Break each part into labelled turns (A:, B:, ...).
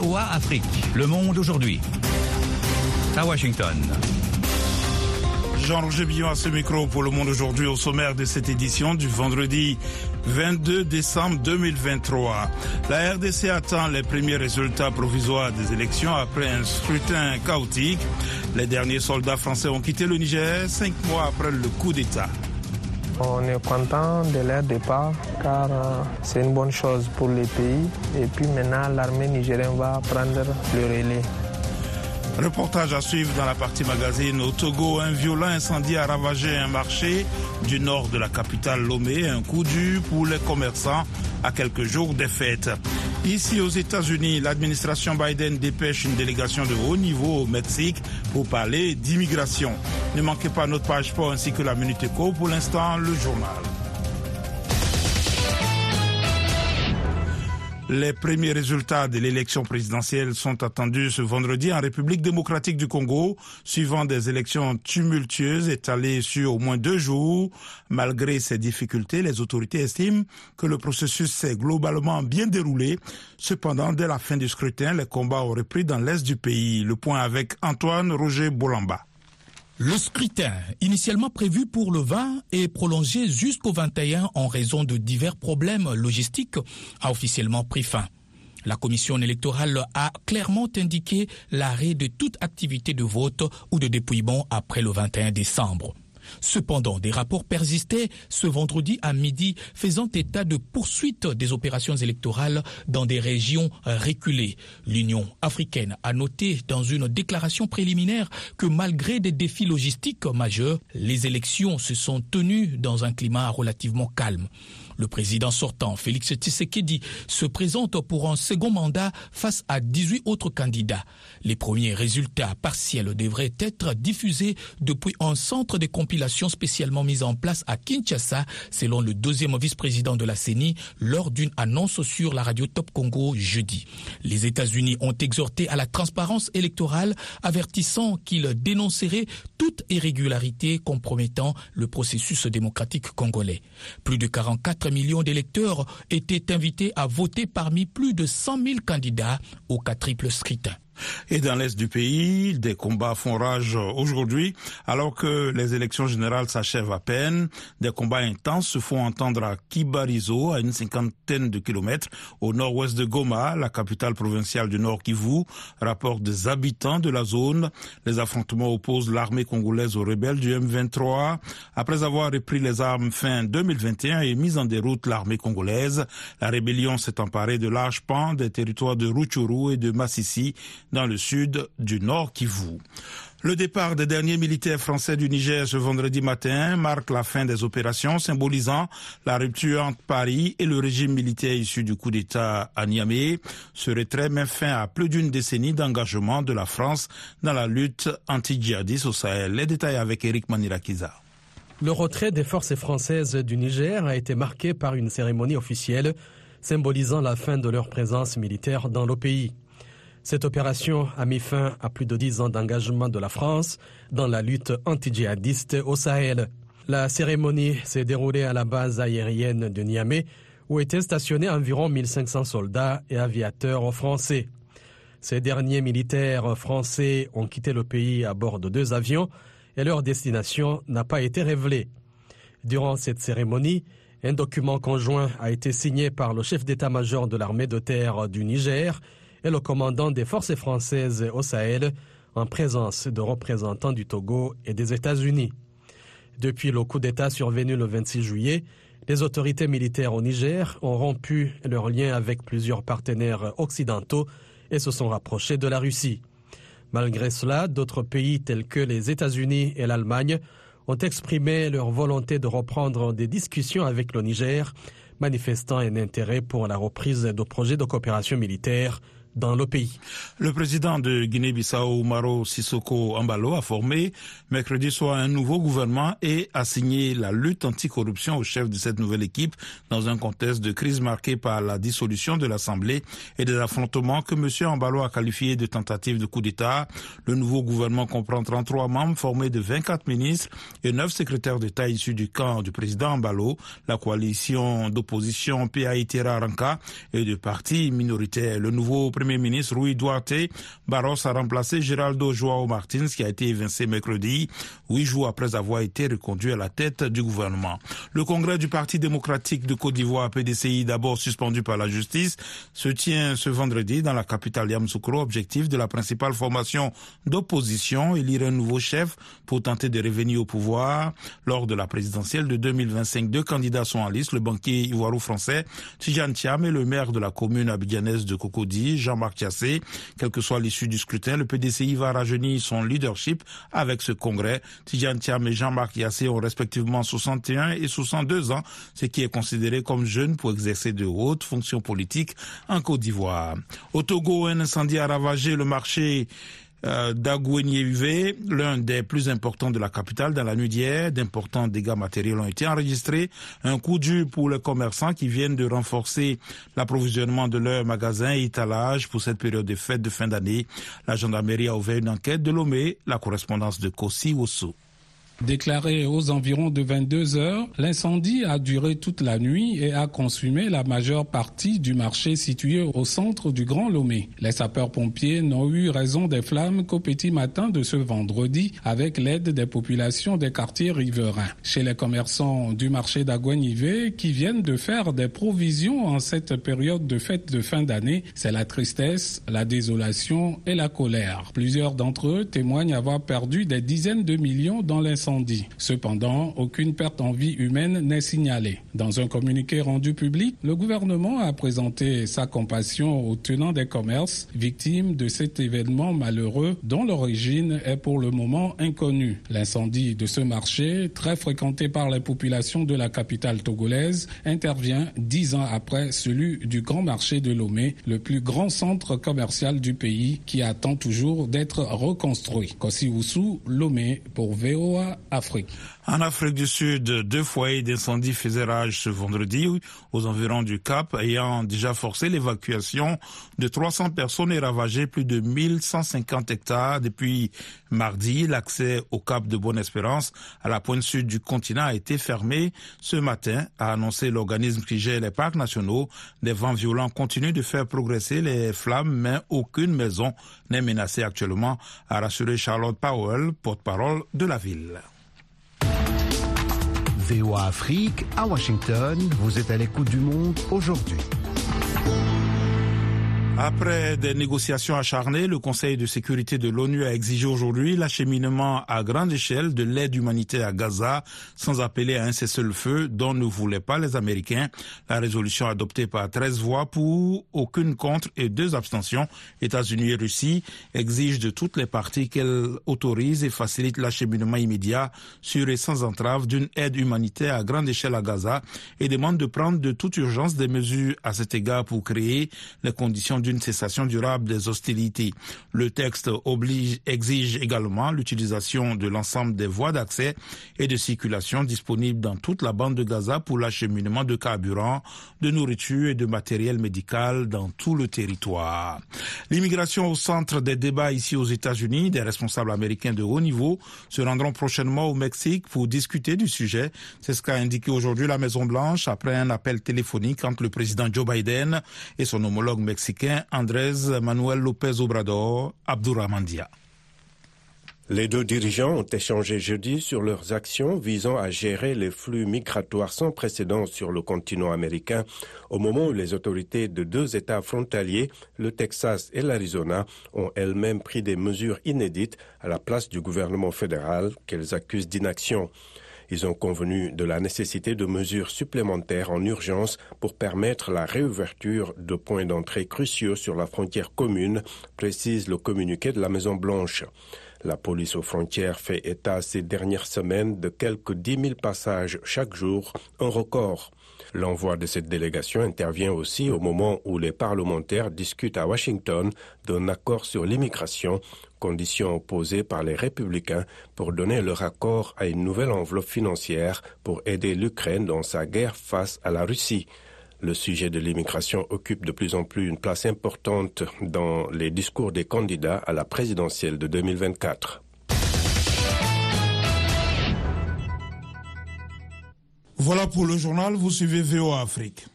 A: VOA Afrique. Le monde aujourd'hui. À Washington.
B: Jean-Roger Billon à ce micro pour le monde aujourd'hui au sommaire de cette édition du vendredi 22 décembre 2023. La RDC attend les premiers résultats provisoires des élections après un scrutin chaotique. Les derniers soldats français ont quitté le Niger cinq mois après le coup d'État.
C: On est content de leur départ car c'est une bonne chose pour les pays. Et puis maintenant, l'armée nigérienne va prendre le relais.
B: Reportage à suivre dans la partie magazine. Au Togo, un violent incendie a ravagé un marché du nord de la capitale Lomé. Un coup dur pour les commerçants à quelques jours des fêtes. Ici aux États-Unis, l'administration Biden dépêche une délégation de haut niveau au Mexique pour parler d'immigration. Ne manquez pas notre page sport ainsi que la Minute Éco. Pour l'instant, le journal. Les premiers résultats de l'élection présidentielle sont attendus ce vendredi en République démocratique du Congo, suivant des élections tumultueuses étalées sur au moins deux jours. Malgré ces difficultés, les autorités estiment que le processus s'est globalement bien déroulé. Cependant, dès la fin du scrutin, les combats ont repris dans l'est du pays. Le point avec Antoine Roger Boulamba.
D: Le scrutin, initialement prévu pour le 20, est prolongé jusqu'au 21 en raison de divers problèmes logistiques, a officiellement pris fin. La commission électorale a clairement indiqué l'arrêt de toute activité de vote ou de dépouillement après le 21 décembre. Cependant, des rapports persistaient ce vendredi à midi, faisant état de poursuite des opérations électorales dans des régions reculées. L'Union africaine a noté dans une déclaration préliminaire que malgré des défis logistiques majeurs, les élections se sont tenues dans un climat relativement calme. Le président sortant, Félix Tshisekedi, se présente pour un second mandat face à 18 autres candidats. Les premiers résultats partiels devraient être diffusés depuis un centre de compilation spécialement mis en place à Kinshasa, selon le deuxième vice-président de la CENI, lors d'une annonce sur la radio Top Congo jeudi. Les États-Unis ont exhorté à la transparence électorale, avertissant qu'ils dénonceraient toute irrégularité compromettant le processus démocratique congolais. Plus de 44 millions d'électeurs étaient invités à voter parmi plus de 100 000 candidats au quadruple scrutin.
B: Et dans l'est du pays, des combats font rage aujourd'hui, alors que les élections générales s'achèvent à peine. Des combats intenses se font entendre à Kibarizo, à une cinquantaine de kilomètres au nord-ouest de Goma, la capitale provinciale du Nord Kivu. Rapport des habitants de la zone. Les affrontements opposent l'armée congolaise aux rebelles du M23. Après avoir repris les armes fin 2021 et mis en déroute l'armée congolaise, la rébellion s'est emparée de larges pans des territoires de Rutshuru et de Massissi dans le sud du Nord Kivu. Le départ des derniers militaires français du Niger ce vendredi matin marque la fin des opérations symbolisant la rupture entre Paris et le régime militaire issu du coup d'État à Niamey. Ce retrait met fin à plus d'une décennie d'engagement de la France dans la lutte anti-djihadiste au Sahel. Les détails avec Eric Manirakiza.
E: Le retrait des forces françaises du Niger a été marqué par une cérémonie officielle symbolisant la fin de leur présence militaire dans le pays. Cette opération a mis fin à plus de dix ans d'engagement de la France dans la lutte anti-djihadiste au Sahel. La cérémonie s'est déroulée à la base aérienne de Niamey, où étaient stationnés environ 1500 soldats et aviateurs français. Ces derniers militaires français ont quitté le pays à bord de deux avions et leur destination n'a pas été révélée. Durant cette cérémonie, un document conjoint a été signé par le chef d'état-major de l'armée de terre du Niger et le commandant des forces françaises au Sahel en présence de représentants du Togo et des États-Unis. Depuis le coup d'État survenu le 26 juillet, les autorités militaires au Niger ont rompu leurs liens avec plusieurs partenaires occidentaux et se sont rapprochés de la Russie. Malgré cela, d'autres pays tels que les États-Unis et l'Allemagne ont exprimé leur volonté de reprendre des discussions avec le Niger, manifestant un intérêt pour la reprise de projets de coopération militaire dans le pays.
B: Le président de Guinée-Bissau, Maro Sissoko Ambalo, a formé mercredi soir un nouveau gouvernement et a signé la lutte anticorruption au chef de cette nouvelle équipe dans un contexte de crise marqué par la dissolution de l'Assemblée et des affrontements que M. Ambalo a qualifiés de tentative de coup d'État. Le nouveau gouvernement comprend 33 membres formés de 24 ministres et 9 secrétaires d'État issus du camp du président Ambalo, la coalition d'opposition PAITERA Ranka et de partis minoritaires. Le nouveau Premier ministre Rui Duarte Barros a remplacé Geraldo Joao Martins qui a été évincé mercredi, huit jours après avoir été reconduit à la tête du gouvernement. Le congrès du Parti démocratique de Côte d'Ivoire, PDCI, d'abord suspendu par la justice, se tient ce vendredi dans la capitale Yamoussoukro, objectif de la principale formation d'opposition, élire un nouveau chef pour tenter de revenir au pouvoir. Lors de la présidentielle de 2025, deux candidats sont en liste, le banquier ivoiro-français Tijan Thiam et le maire de la commune abidjanaise de Cocody, Jean-Marc Tiassé. Quelle que soit l'issue du scrutin, le PDCI va rajeunir son leadership avec ce congrès. Tijan Thiam et Jean-Marc Tiassé ont respectivement 61 et 62 ans, ce qui est considéré comme jeune pour exercer de hautes fonctions politiques en Côte d'Ivoire. Au Togo, un incendie a ravagé le marché euh, l'un des plus importants de la capitale dans la nuit d'hier. D'importants dégâts matériels ont été enregistrés. Un coup dur pour les commerçants qui viennent de renforcer l'approvisionnement de leurs magasins et étalages pour cette période de fête de fin d'année. La gendarmerie a ouvert une enquête de Lomé, la correspondance de Kossi Wosso.
F: Déclaré aux environs de 22 heures, l'incendie a duré toute la nuit et a consumé la majeure partie du marché situé au centre du Grand Lomé. Les sapeurs-pompiers n'ont eu raison des flammes qu'au petit matin de ce vendredi avec l'aide des populations des quartiers riverains. Chez les commerçants du marché d'Aguanivé qui viennent de faire des provisions en cette période de fête de fin d'année, c'est la tristesse, la désolation et la colère. Plusieurs d'entre eux témoignent avoir perdu des dizaines de millions dans l'incendie Cependant, aucune perte en vie humaine n'est signalée. Dans un communiqué rendu public, le gouvernement a présenté sa compassion aux tenants des commerces victimes de cet événement malheureux dont l'origine est pour le moment inconnue. L'incendie de ce marché, très fréquenté par les populations de la capitale togolaise, intervient dix ans après celui du grand marché de Lomé, le plus grand centre commercial du pays qui attend toujours d'être reconstruit. Kossi Lomé pour VOA Afrique.
B: En Afrique du Sud, deux foyers d'incendie faisaient rage ce vendredi aux environs du Cap, ayant déjà forcé l'évacuation de 300 personnes et ravagé plus de 1150 hectares. Depuis mardi, l'accès au Cap de Bonne-Espérance, à la pointe sud du continent, a été fermé ce matin, a annoncé l'organisme qui gère les parcs nationaux. Des vents violents continuent de faire progresser les flammes, mais aucune maison n'est menacée actuellement, a rassuré Charlotte Powell, porte-parole de la ville.
G: VOA Afrique à Washington. Vous êtes à l'écoute du monde aujourd'hui.
B: Après des négociations acharnées, le Conseil de sécurité de l'ONU a exigé aujourd'hui l'acheminement à grande échelle de l'aide humanitaire à Gaza sans appeler à un cessez-le-feu dont ne voulaient pas les Américains. La résolution adoptée par 13 voix pour, aucune contre et deux abstentions, États-Unis et Russie, exige de toutes les parties qu'elles autorisent et facilitent l'acheminement immédiat, sûr et sans entrave d'une aide humanitaire à grande échelle à Gaza et demande de prendre de toute urgence des mesures à cet égard pour créer les conditions du une cessation durable des hostilités. Le texte exige également l'utilisation de l'ensemble des voies d'accès et de circulation disponibles dans toute la bande de Gaza pour l'acheminement de carburant, de nourriture et de matériel médical dans tout le territoire. L'immigration au centre des débats ici aux États-Unis, des responsables américains de haut niveau se rendront prochainement au Mexique pour discuter du sujet. C'est ce qu'a indiqué aujourd'hui la Maison-Blanche après un appel téléphonique entre le président Joe Biden et son homologue mexicain Andrés Manuel López Obrador, Abdurrahmandia.
H: Les deux dirigeants ont échangé jeudi sur leurs actions visant à gérer les flux migratoires sans précédent sur le continent américain au moment où les autorités de deux États frontaliers, le Texas et l'Arizona, ont elles-mêmes pris des mesures inédites à la place du gouvernement fédéral qu'elles accusent d'inaction. Ils ont convenu de la nécessité de mesures supplémentaires en urgence pour permettre la réouverture de points d'entrée cruciaux sur la frontière commune, précise le communiqué de la Maison-Blanche. La police aux frontières fait état ces dernières semaines de quelques 10 000 passages chaque jour, un record. L'envoi de cette délégation intervient aussi au moment où les parlementaires discutent à Washington d'un accord sur l'immigration, condition posée par les républicains pour donner leur accord à une nouvelle enveloppe financière pour aider l'Ukraine dans sa guerre face à la Russie. Le sujet de l'immigration occupe de plus en plus une place importante dans les discours des candidats à la présidentielle de 2024.
B: Voilà pour le journal, vous suivez VOA Afrique.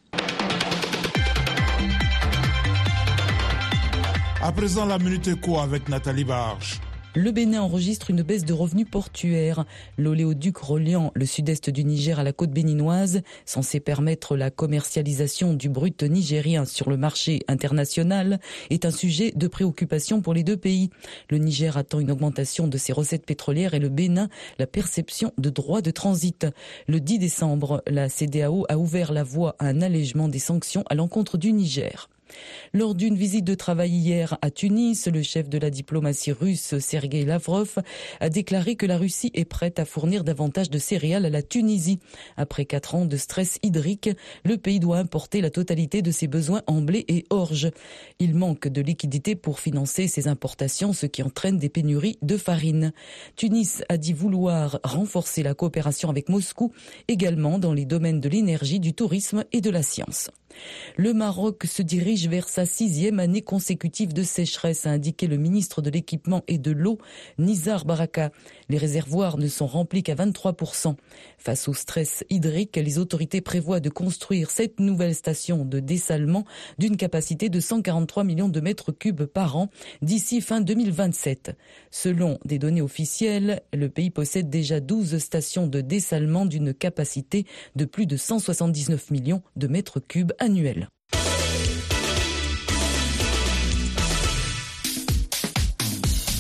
B: À présent, la Minute Éco avec Nathalie Barge.
I: Le Bénin enregistre une baisse de revenus portuaires. L'oléoduc reliant le sud-est du Niger à la côte béninoise, censé permettre la commercialisation du brut nigérien sur le marché international, est un sujet de préoccupation pour les deux pays. Le Niger attend une augmentation de ses recettes pétrolières et le Bénin la perception de droits de transit. Le 10 décembre, la CDAO a ouvert la voie à un allègement des sanctions à l'encontre du Niger. Lors d'une visite de travail hier à Tunis, le chef de la diplomatie russe, Sergei Lavrov, a déclaré que la Russie est prête à fournir davantage de céréales à la Tunisie. Après quatre ans de stress hydrique, le pays doit importer la totalité de ses besoins en blé et orge. Il manque de liquidités pour financer ces importations, ce qui entraîne des pénuries de farine. Tunis a dit vouloir renforcer la coopération avec Moscou, également dans les domaines de l'énergie, du tourisme et de la science. Le Maroc se dirige vers sa sixième année consécutive de sécheresse, a indiqué le ministre de l'Équipement et de l'Eau, Nizar Baraka. Les réservoirs ne sont remplis qu'à 23%. Face au stress hydrique, les autorités prévoient de construire cette nouvelle station de dessalement d'une capacité de 143 millions de mètres cubes par an d'ici fin 2027. Selon des données officielles, le pays possède déjà 12 stations de dessalement d'une capacité de plus de 179 millions de mètres cubes annuel.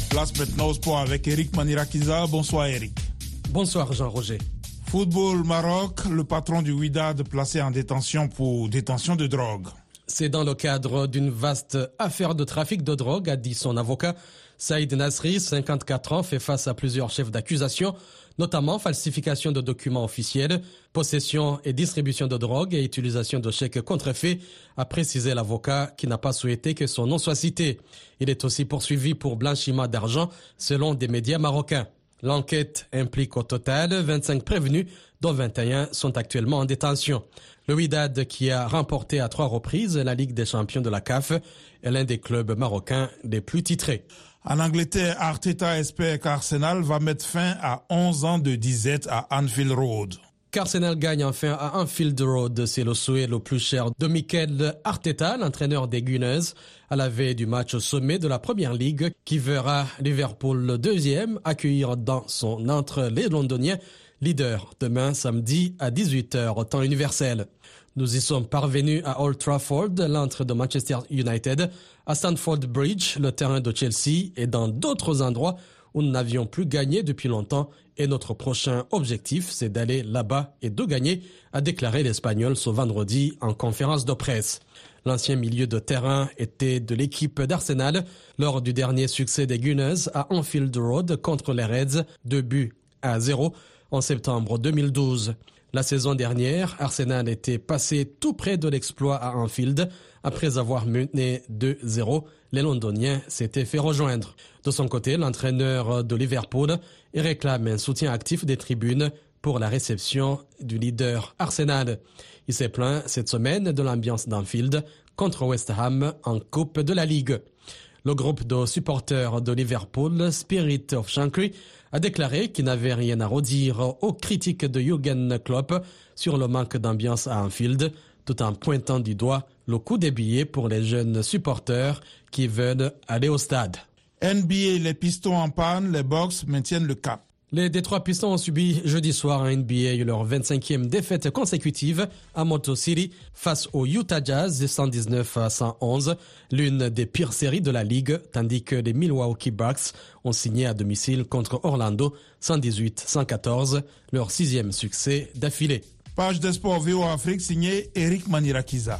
B: Place maintenant au sport avec Eric Manirakiza. Bonsoir Eric.
E: Bonsoir Jean-Roger.
B: Football Maroc, le patron du Wydad placé en détention pour détention de drogue.
E: C'est dans le cadre d'une vaste affaire de trafic de drogue, a dit son avocat. Saïd Nasri, 54 ans, fait face à plusieurs chefs d'accusation, notamment falsification de documents officiels, possession et distribution de drogue et utilisation de chèques contrefaits, a précisé l'avocat qui n'a pas souhaité que son nom soit cité. Il est aussi poursuivi pour blanchiment d'argent selon des médias marocains. L'enquête implique au total 25 prévenus, dont 21 sont actuellement en détention. Le Wydad, qui a remporté à trois reprises la Ligue des champions de la CAF, est l'un des clubs marocains les plus titrés.
B: En Angleterre, Arteta espère qu'Arsenal va mettre fin à 11 ans de disette à Anfield Road.
E: Qu'Arsenal gagne enfin à Anfield Road, c'est le souhait le plus cher de Mikel Arteta, l'entraîneur des Gunners, à la veille du match au sommet de la Première Ligue qui verra Liverpool deuxième accueillir dans son entre les Londoniens, leader demain samedi à 18h temps universel. Nous y sommes parvenus à Old Trafford, l'entre de Manchester United, à Stamford Bridge, le terrain de Chelsea et dans d'autres endroits nous n'avions plus gagné depuis longtemps et notre prochain objectif, c'est d'aller là-bas et de gagner, a déclaré l'Espagnol ce vendredi en conférence de presse. L'ancien milieu de terrain était de l'équipe d'Arsenal lors du dernier succès des Gunners à Anfield Road contre les Reds, 2 buts à 0 en septembre 2012. La saison dernière, Arsenal était passé tout près de l'exploit à Anfield. Après avoir mené 2-0, les Londoniens s'étaient fait rejoindre. De son côté, l'entraîneur de Liverpool réclame un soutien actif des tribunes pour la réception du leader Arsenal. Il s'est plaint cette semaine de l'ambiance d'Anfield contre West Ham en Coupe de la Ligue. Le groupe de supporters de Liverpool, Spirit of Shankly, a déclaré qu'il n'avait rien à redire aux critiques de Jürgen Klopp sur le manque d'ambiance à Anfield, tout en pointant du doigt le coût des billets pour les jeunes supporters qui veulent aller au stade.
B: NBA, les pistons en panne, les Bucks maintiennent le cap.
E: Les Détroit Pistons ont subi jeudi soir en NBA leur 25e défaite consécutive à Moto City face aux Utah Jazz 119 à 111, l'une des pires séries de la ligue, tandis que les Milwaukee Bucks ont signé à domicile contre Orlando 118-114, leur sixième succès d'affilée.
B: Page de sport VO Afrique signée Eric Manirakiza.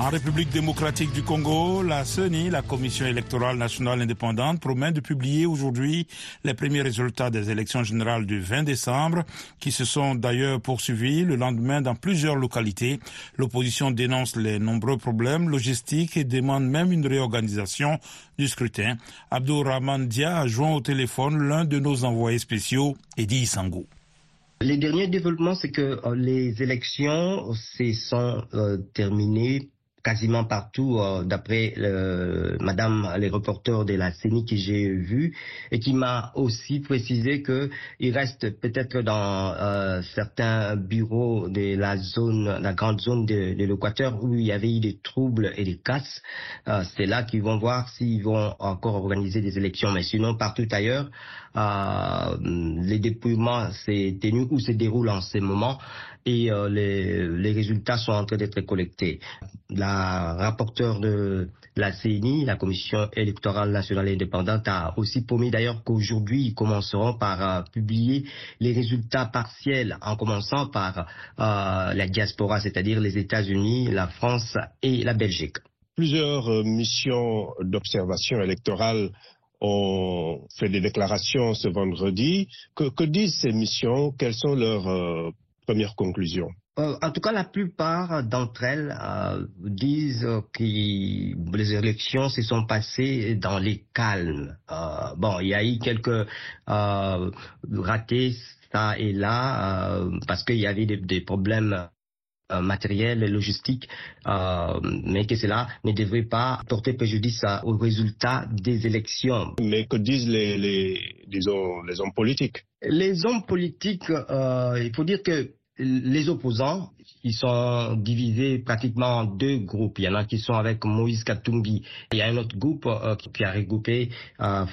B: En République démocratique du Congo, la CENI, la Commission électorale nationale indépendante, promet de publier aujourd'hui les premiers résultats des élections générales du 20 décembre, qui se sont d'ailleurs poursuivis le lendemain dans plusieurs localités. L'opposition dénonce les nombreux problèmes logistiques et demande même une réorganisation du scrutin. Abdourahman Dia a joint au téléphone l'un de nos envoyés spéciaux, Eddie Sango.
J: Les derniers développements, c'est que les élections se sont euh, terminées quasiment partout, euh, d'après Madame les reporters de la CENI que j'ai vu, et qui m'a aussi précisé que il reste peut-être dans euh, certains bureaux de la zone, la grande zone de, de l'Équateur où il y avait eu des troubles et des casses. Euh, c'est là qu'ils vont voir s'ils vont encore organiser des élections. Mais sinon, partout ailleurs, les dépouillements s'est tenu ou se déroulent en ce moment et les, les résultats sont en train d'être collectés. La rapporteure de la CNI, la Commission électorale nationale indépendante, a aussi promis d'ailleurs qu'aujourd'hui, ils commenceront par publier les résultats partiels, en commençant par euh, la diaspora, c'est-à-dire les États-Unis, la France et la Belgique.
K: Plusieurs missions d'observation électorale ont fait des déclarations ce vendredi. Que, que disent ces missions? Quelles sont leurs premières conclusions
J: euh, en tout cas, la plupart d'entre elles euh, disent que les élections se sont passées dans les calmes. Euh, bon, il y a eu quelques ratés ça et là parce qu'il y avait des, des problèmes matériels et logistiques, mais que cela ne devrait pas porter préjudice aux résultats des élections.
K: Mais que disent les, les, disons, les hommes politiques?
J: Les hommes politiques, il faut dire que les opposants, ils sont divisés pratiquement en deux groupes. Il y en a qui sont avec Moïse Katumbi. Il y a un autre groupe euh, qui a regroupé euh,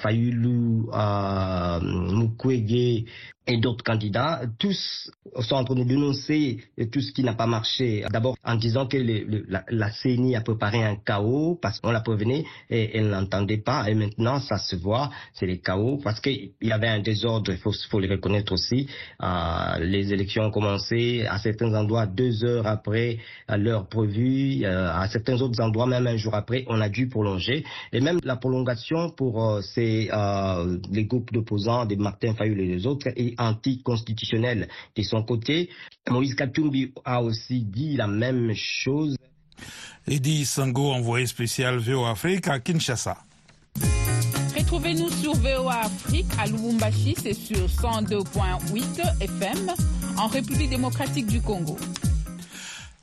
J: euh, Mukwege et d'autres candidats, tous sont en train de dénoncer tout ce qui n'a pas marché. D'abord en disant que la, la, CENI a préparé un chaos parce qu'on la prévenait et elle n'entendait pas. Et maintenant, ça se voit, c'est le chaos parce qu'il y avait un désordre, il faut, le reconnaître aussi. Euh, les élections ont commencé à certains endroits deux heures après l'heure prévue, euh, à certains autres endroits même un jour après, on a dû prolonger. Et même la prolongation pour euh, ces, les groupes d'opposants, des Martin Fayul et les autres, anticonstitutionnel. De son côté, Moïse Katumbi a aussi dit la même chose.
B: Eddie Sango, envoyé spécial VOA Afrique à Kinshasa.
L: Retrouvez-nous sur VOA Afrique à Lubumbashi, c'est sur 102.8 FM en République démocratique du Congo.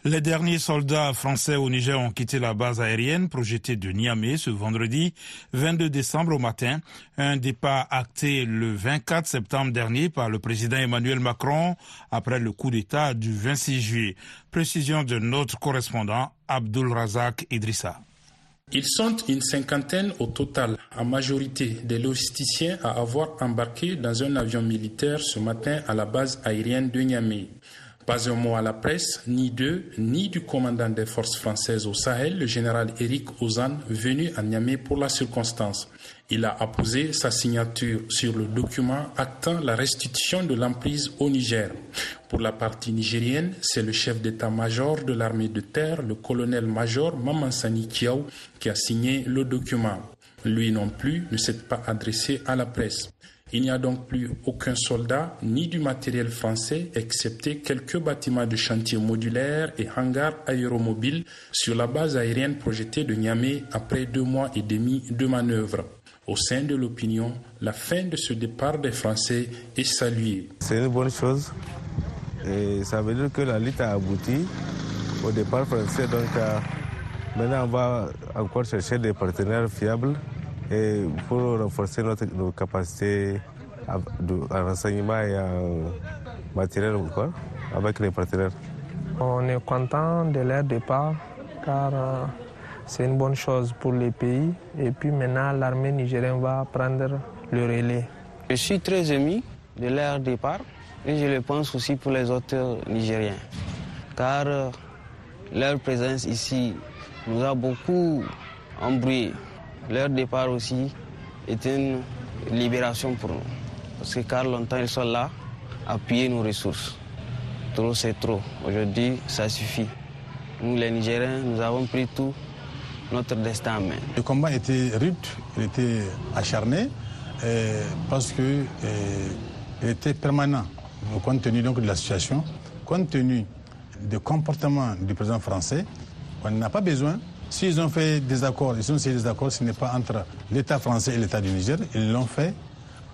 B: Les derniers soldats français au Niger ont quitté la base aérienne projetée de Niamey ce vendredi 22 décembre au matin. Un départ acté le 24 septembre dernier par le président Emmanuel Macron après le coup d'État du 26 juillet. Précision de notre correspondant Abdul Razak Idrissa.
M: Ils sont une cinquantaine au total, en majorité des logisticiens à avoir embarqué dans un avion militaire ce matin à la base aérienne de Niamey. Pas un mot à la presse, ni d'eux, ni du commandant des forces françaises au Sahel, le général Eric Ozan, venu à Niamey pour la circonstance. Il a apposé sa signature sur le document actant la restitution de l'emprise au Niger. Pour la partie nigérienne, c'est le chef d'état-major de l'armée de terre, le colonel-major Mamansani Kiaou, qui a signé le document. Lui non plus ne s'est pas adressé à la presse. Il n'y a donc plus aucun soldat ni du matériel français, excepté quelques bâtiments de chantier modulaires et hangars aéromobiles sur la base aérienne projetée de Niamey après deux mois et demi de manœuvre. Au sein de l'opinion, la fin de ce départ des Français est saluée.
N: C'est une bonne chose. Et ça veut dire que la lutte a abouti au départ français. Donc euh, maintenant, on va encore chercher des partenaires fiables et pour renforcer notre, nos capacités en renseignement et en matériel quoi, avec les partenaires.
C: On est content de leur départ car euh, c'est une bonne chose pour les pays et puis maintenant l'armée nigérienne va prendre le relais.
O: Je suis très ému de leur départ et je le pense aussi pour les autres Nigériens car euh, leur présence ici nous a beaucoup embrouillés. Leur départ aussi est une libération pour nous. Parce que car longtemps ils sont là, piller nos ressources. Trop c'est trop. Aujourd'hui, ça suffit. Nous les Nigériens, nous avons pris tout notre destin en main.
P: Le combat était rude, il était acharné, parce que euh, il était permanent, compte tenu donc de la situation, compte tenu du comportement du président français, on n'a pas besoin. S'ils ont fait des accords, ils ont fait des accords, ce n'est pas entre l'État français et l'État du Niger, ils l'ont fait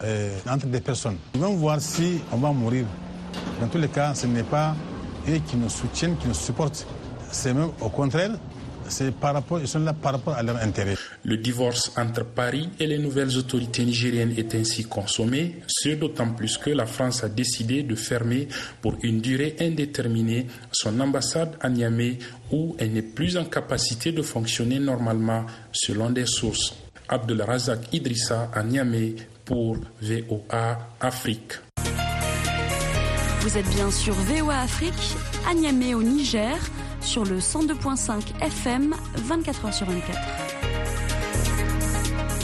P: euh, entre des personnes. Ils vont voir si on va mourir. Dans tous les cas, ce n'est pas eux qui nous soutiennent, qui nous supportent. C'est même au contraire, c'est par rapport, ils sont là par rapport à leur intérêt.
M: Le divorce entre Paris et les nouvelles autorités nigériennes est ainsi consommé, ce d'autant plus que la France a décidé de fermer pour une durée indéterminée son ambassade à Niamey où elle n'est plus en capacité de fonctionner normalement selon des sources. Razak Idrissa à Niamey pour VOA Afrique.
Q: Vous êtes bien sur VOA Afrique, à Niamey au Niger sur le 102.5 FM 24 h sur 24.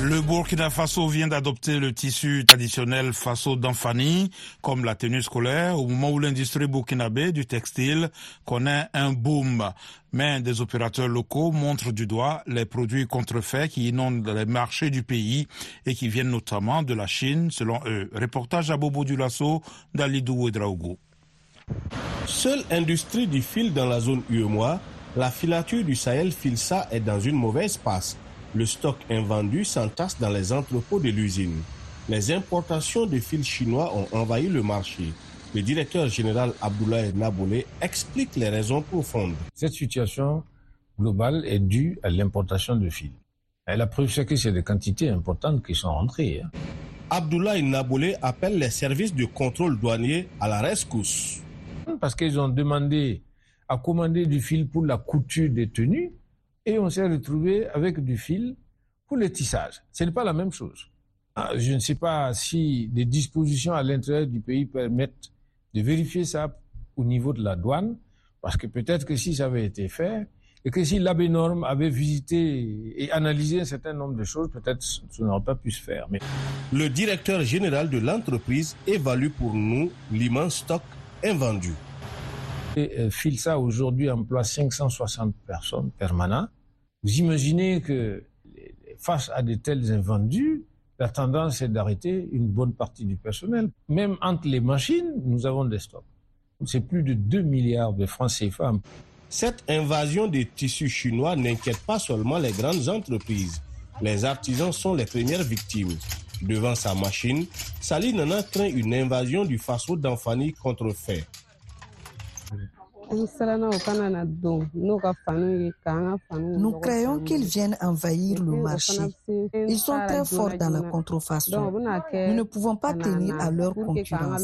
B: Le Burkina Faso vient d'adopter le tissu traditionnel Faso d'Anfani comme la tenue scolaire au moment où l'industrie burkinabé du textile connaît un boom. Mais des opérateurs locaux montrent du doigt les produits contrefaits qui inondent les marchés du pays et qui viennent notamment de la Chine, selon eux. Reportage à Bobo Dulasso d'Alidou Ouedraogo.
R: Seule industrie du fil dans la zone UEMOA, la filature du Sahel Filsa est dans une mauvaise passe. Le stock invendu s'entasse dans les entrepôts de l'usine. Les importations de fils chinois ont envahi le marché. Le directeur général Abdoulaye Naboulé explique les raisons profondes.
S: Cette situation globale est due à l'importation de fils. Et la preuve, c'est que c'est des quantités importantes qui sont rentrées. Hein.
R: Abdoulaye Naboulé appelle les services de contrôle douanier à la rescousse
S: parce qu'ils ont demandé à commander du fil pour la couture des tenues et on s'est retrouvé avec du fil pour le tissage. Ce n'est pas la même chose. Ah, je ne sais pas si des dispositions à l'intérieur du pays permettent de vérifier ça au niveau de la douane, parce que peut-être que si ça avait été fait, et que si l'ABNORM avait visité et analysé un certain nombre de choses, peut-être ça n'aurait pas pu se faire.
R: Le directeur général de l'entreprise évalue pour nous l'immense stock invendu.
S: Et Filsa euh, aujourd'hui emploie 560 personnes permanentes. Vous imaginez que face à de tels invendus, la tendance est d'arrêter une bonne partie du personnel. Même entre les machines, nous avons des stocks. C'est plus de 2 milliards de francs CFA.
R: Cette invasion des tissus chinois n'inquiète pas seulement les grandes entreprises. Les artisans sont les premières victimes. Devant sa machine, Sali Nana craint une invasion du faso d'Anfani contrefait.
T: Nous craignons qu'ils viennent envahir le marché. Ils sont très forts dans la contrefaçon. Nous ne pouvons pas tenir à leur concurrence.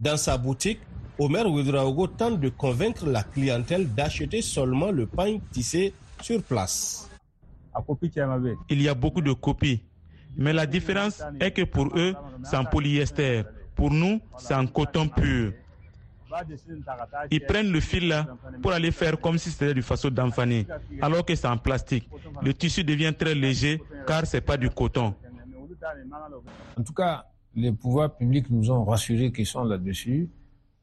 R: Dans sa boutique, Omer Ouedraogo tente de convaincre la clientèle d'acheter seulement le pain tissé sur place.
U: Il y a beaucoup de copies mais la différence est que pour eux, c'est en polyester. Pour nous, c'est en coton pur. Ils prennent le fil là pour aller faire comme si c'était du façon d'enfaner, alors que c'est en plastique. Le tissu devient très léger car c'est pas du coton.
S: En tout cas, les pouvoirs publics nous ont rassurés qu'ils sont là-dessus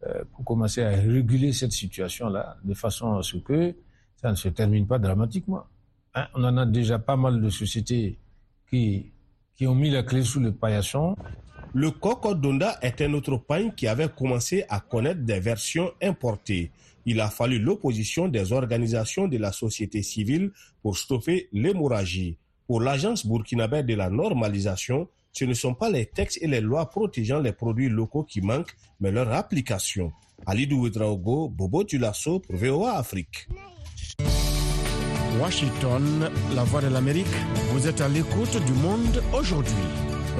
S: euh, pour commencer à réguler cette situation-là de façon à ce que ça ne se termine pas dramatiquement. Hein, on en a déjà pas mal de sociétés qui le paillasson.
R: Le coco d'Onda est un autre pain qui avait commencé à connaître des versions importées. Il a fallu l'opposition des organisations de la société civile pour stopper l'hémorragie. Pour l'agence burkinabé de la normalisation, ce ne sont pas les textes et les lois protégeant les produits locaux qui manquent, mais leur application. Ouedraogo, Bobo Tulasso VOA Afrique.
V: Washington, la voix de l'Amérique, vous êtes à l'écoute du monde aujourd'hui.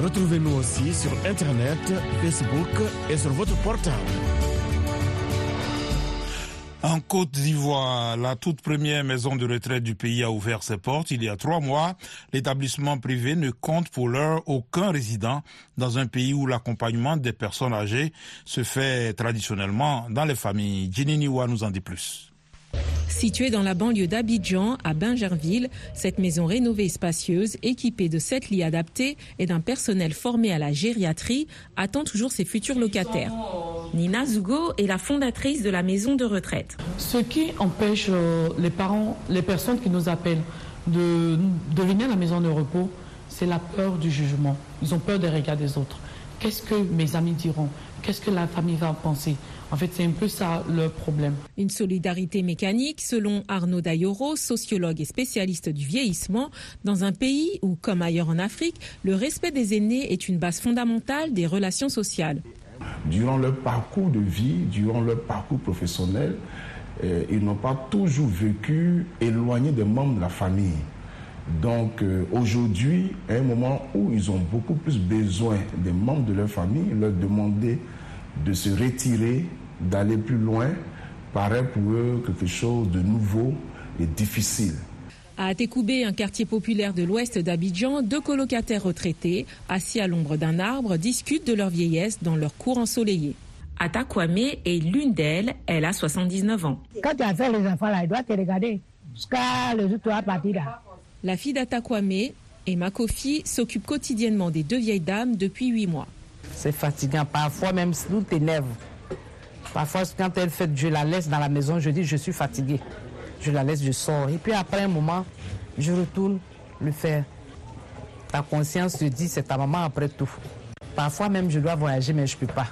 V: Retrouvez-nous aussi sur Internet, Facebook et sur votre portable.
B: En Côte d'Ivoire, la toute première maison de retraite du pays a ouvert ses portes il y a trois mois. L'établissement privé ne compte pour l'heure aucun résident dans un pays où l'accompagnement des personnes âgées se fait traditionnellement dans les familles. Ginny Niwa nous en dit plus.
W: Située dans la banlieue d'Abidjan, à Bingerville, cette maison rénovée et spacieuse, équipée de sept lits adaptés et d'un personnel formé à la gériatrie, attend toujours ses futurs locataires. Nina Zugo est la fondatrice de la maison de retraite.
X: Ce qui empêche euh, les parents, les personnes qui nous appellent de, de venir à la maison de repos, c'est la peur du jugement. Ils ont peur des regards des autres. Qu'est-ce que mes amis diront? Qu'est-ce que la famille va penser? En fait, c'est un peu ça le problème.
W: Une solidarité mécanique, selon Arnaud Dayoro, sociologue et spécialiste du vieillissement, dans un pays où, comme ailleurs en Afrique, le respect des aînés est une base fondamentale des relations sociales.
Y: Durant leur parcours de vie, durant leur parcours professionnel, euh, ils n'ont pas toujours vécu éloignés des membres de la famille. Donc euh, aujourd'hui, à un moment où ils ont beaucoup plus besoin des membres de leur famille, leur demander de se retirer, d'aller plus loin, paraît pour eux quelque chose de nouveau et difficile.
W: À Atekoubé, un quartier populaire de l'ouest d'Abidjan, deux colocataires retraités, assis à l'ombre d'un arbre, discutent de leur vieillesse dans leur cour ensoleillée. Atakwame est l'une d'elles, elle a 79 ans.
Z: Quand tu as fait les enfants là, il doit te regarder. Jusqu'à le jour où tu vas partir là.
W: La fille d'Atakwame, Emma Kofi, s'occupe quotidiennement des deux vieilles dames depuis huit mois.
Z: C'est fatigant. Parfois même, nous t'énerve. Parfois, quand elle fait, je la laisse dans la maison, je dis, je suis fatiguée. Je la laisse, je sors. Et puis après un moment, je retourne le faire. Ta conscience te dit, c'est ta maman après tout. Parfois même, je dois voyager, mais je ne peux pas.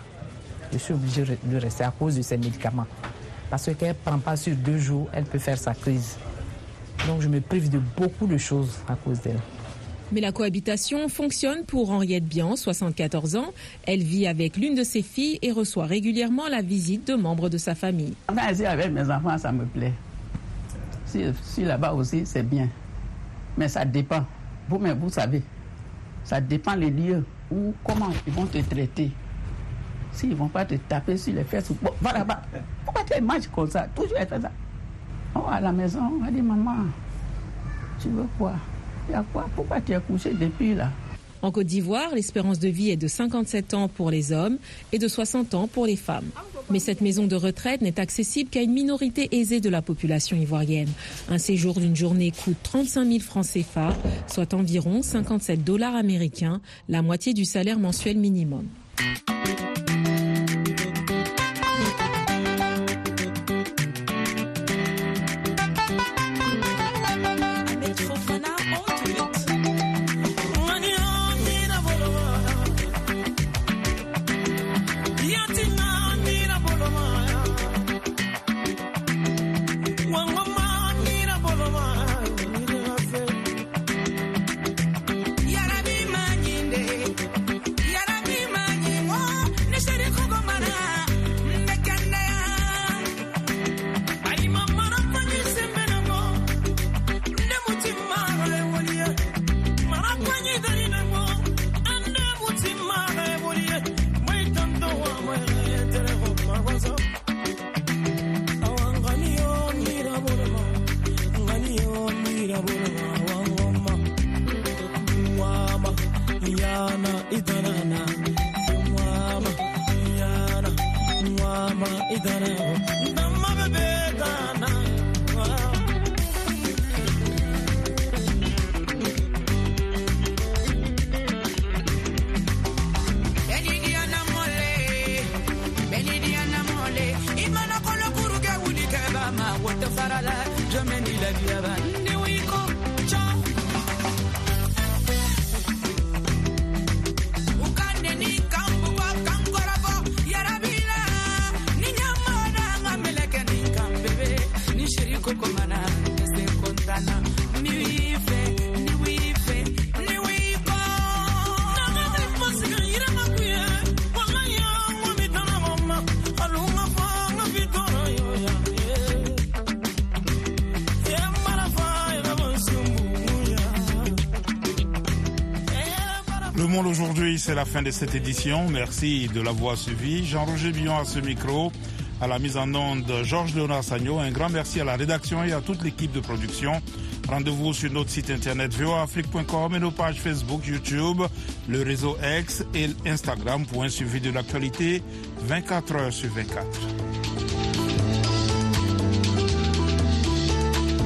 Z: Je suis obligée de rester à cause de ces médicaments. Parce qu'elle ne prend pas sur deux jours, elle peut faire sa crise. Donc je me prive de beaucoup de choses à cause d'elle.
W: Mais la cohabitation fonctionne pour Henriette Bian, 74 ans. Elle vit avec l'une de ses filles et reçoit régulièrement la visite de membres de sa famille.
Z: ici avec mes enfants, ça me plaît. Si, là-bas aussi, c'est bien. Mais ça dépend. Vous, mais vous savez, ça dépend les lieux où, comment ils vont te traiter. S'ils ne vont pas te taper sur les fesses, bon, va là-bas. Pourquoi tu manges comme ça? Toujours fait ça. Oh, à la maison, on maman, tu veux quoi? Pourquoi tu
W: En Côte d'Ivoire, l'espérance de vie est de 57 ans pour les hommes et de 60 ans pour les femmes. Mais cette maison de retraite n'est accessible qu'à une minorité aisée de la population ivoirienne. Un séjour d'une journée coûte 35 000 francs CFA, soit environ 57 dollars américains, la moitié du salaire mensuel minimum.
B: La fin de cette édition. Merci de l'avoir suivi. Jean-Roger Billon à ce micro, à la mise en onde Georges Léonard Sagno. Un grand merci à la rédaction et à toute l'équipe de production. Rendez-vous sur notre site internet voafrique.com et nos pages Facebook, YouTube, le réseau X et Instagram pour un suivi de l'actualité 24 heures sur 24.